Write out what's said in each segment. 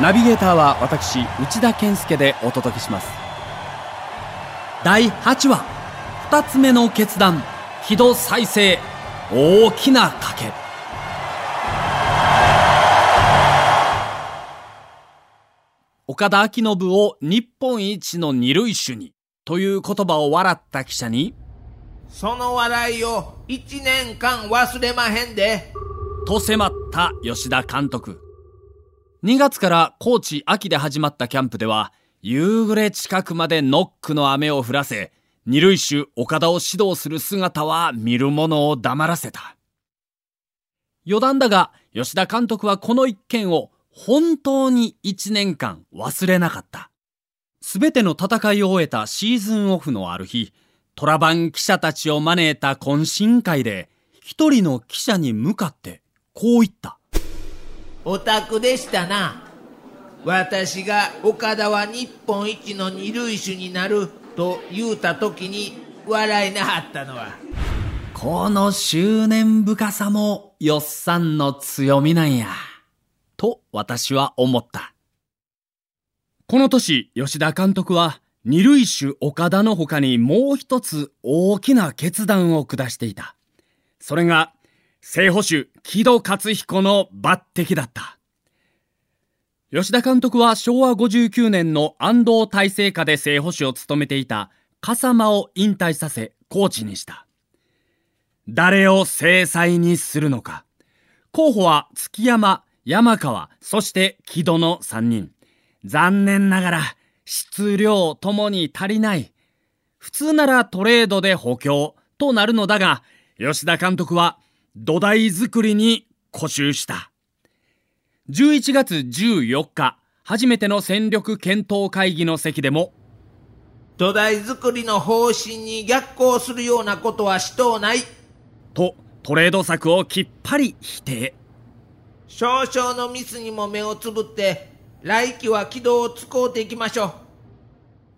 ナビゲーターは私内田健介でお届けします。第8話。2つ目の決断。木戸再生。大きな賭け。岡田彰信を日本一の二塁手に。という言葉を笑った記者に。その笑いを1年間忘れまへんでと迫った吉田監督。2月から高知秋で始まったキャンプでは夕暮れ近くまでノックの雨を降らせ二塁手岡田を指導する姿は見る者を黙らせた。余談だが吉田監督はこの一件を本当に1年間忘れなかった。全ての戦いを終えたシーズンオフのある日トラバン記者たちを招いた懇親会で一人の記者に向かってこう言ったオタクでしたな私が岡田は日本一の二塁手になると言うた時に笑いなはったのはこの執念深さもよっさんの強みなんや。と私は思った。この年、吉田監督は二塁手岡田の他にもう一つ大きな決断を下していた。それが、正捕手木戸勝彦の抜擢だった。吉田監督は昭和59年の安藤大成下で正捕手を務めていた笠間を引退させコーチにした。誰を制裁にするのか。候補は月山、山川、そして木戸の3人。残念ながら質量ともに足りない。普通ならトレードで補強となるのだが、吉田監督は土台作りに固執した。11月14日、初めての戦力検討会議の席でも、土台作りの方針に逆行するようなことはしとうない。と、トレード策をきっぱり否定。少々のミスにも目をつぶって、来季は軌道を使うていきましょう。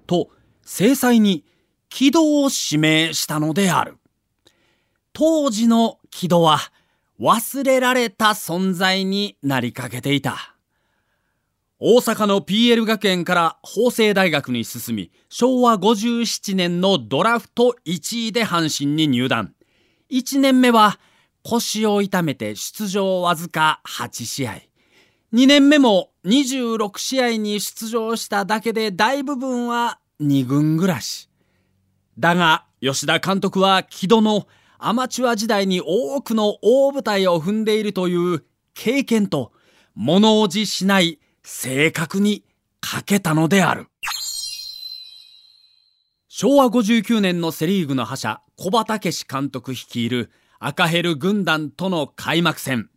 と、制裁に軌道を指名したのである。当時の軌道は忘れられた存在になりかけていた。大阪の PL 学園から法政大学に進み、昭和57年のドラフト1位で阪神に入団。1年目は腰を痛めて出場わずか8試合。2年目も26試合に出場しただけで大部分は2軍暮らし。だが、吉田監督は木戸のアマチュア時代に多くの大舞台を踏んでいるという経験と物おじしない性格に欠けたのである。昭和59年のセリーグの覇者小葉武史監督率いる赤ヘル軍団との開幕戦。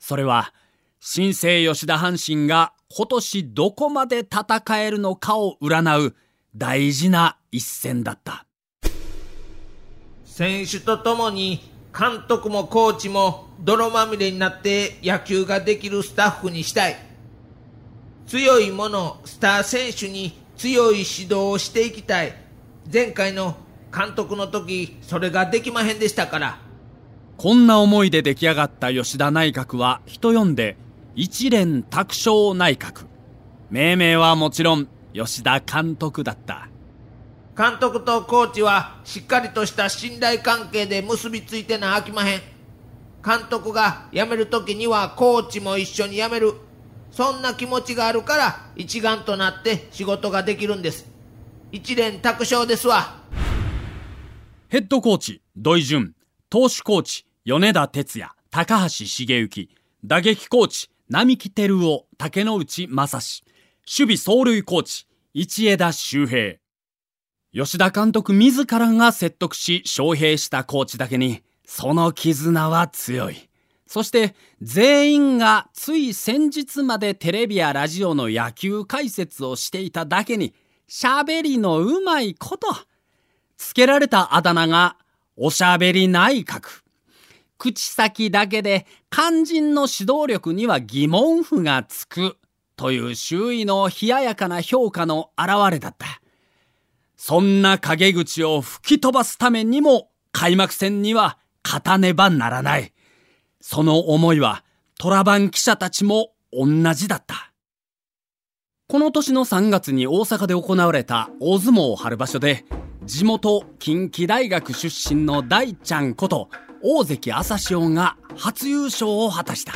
それは新生吉田阪神が今年どこまで戦えるのかを占う大事な一戦だった。選手と共に監督もコーチも泥まみれになって野球ができるスタッフにしたい。強いもの、スター選手に強い指導をしていきたい。前回の監督の時、それができまへんでしたから。こんな思いで出来上がった吉田内閣は人呼んで一連卓勝内閣。命名はもちろん吉田監督だった。監督とコーチはしっかりとした信頼関係で結びついてなあきまへん。監督が辞める時にはコーチも一緒に辞める。そんな気持ちがあるから一丸となって仕事ができるんです。一連卓勝ですわ。ヘッドコーチ、土井淳、投手コーチ、米田哲也、高橋茂之、打撃コーチ、並木照夫、竹之内正史、守備走塁コーチ、市枝周平。吉田監督自らが説得し、招聘したコーチだけに、その絆は強い。そして全員がつい先日までテレビやラジオの野球解説をしていただけに喋りのうまいこと。つけられたあだ名が、おしゃべり内閣。口先だけで肝心の指導力には疑問符がつく。という周囲の冷ややかな評価の表れだった。そんな陰口を吹き飛ばすためにも開幕戦には勝たねばならない。その思いは虎番記者たちも同じだった。この年の3月に大阪で行われた大相撲春場所で、地元近畿大学出身の大ちゃんこと大関朝潮が初優勝を果たした。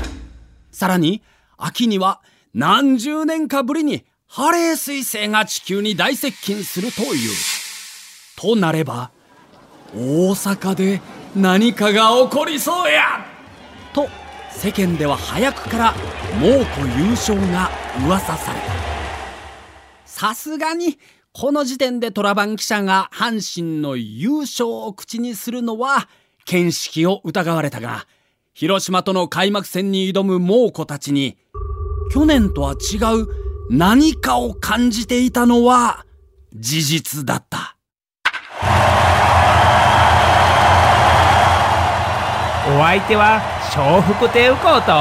さらに、秋には何十年かぶりにハレー彗星が地球に大接近するという。となれば、大阪で何かが起こりそうやと世間では早くから猛虎優勝が噂された。さすがにこの時点で虎番記者が阪神の優勝を口にするのは見識を疑われたが、広島との開幕戦に挑む猛虎たちに、去年とは違う何かを感じていたのは事実だった。お相手は笑福亭右近と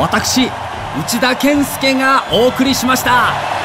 私内田健介がお送りしました。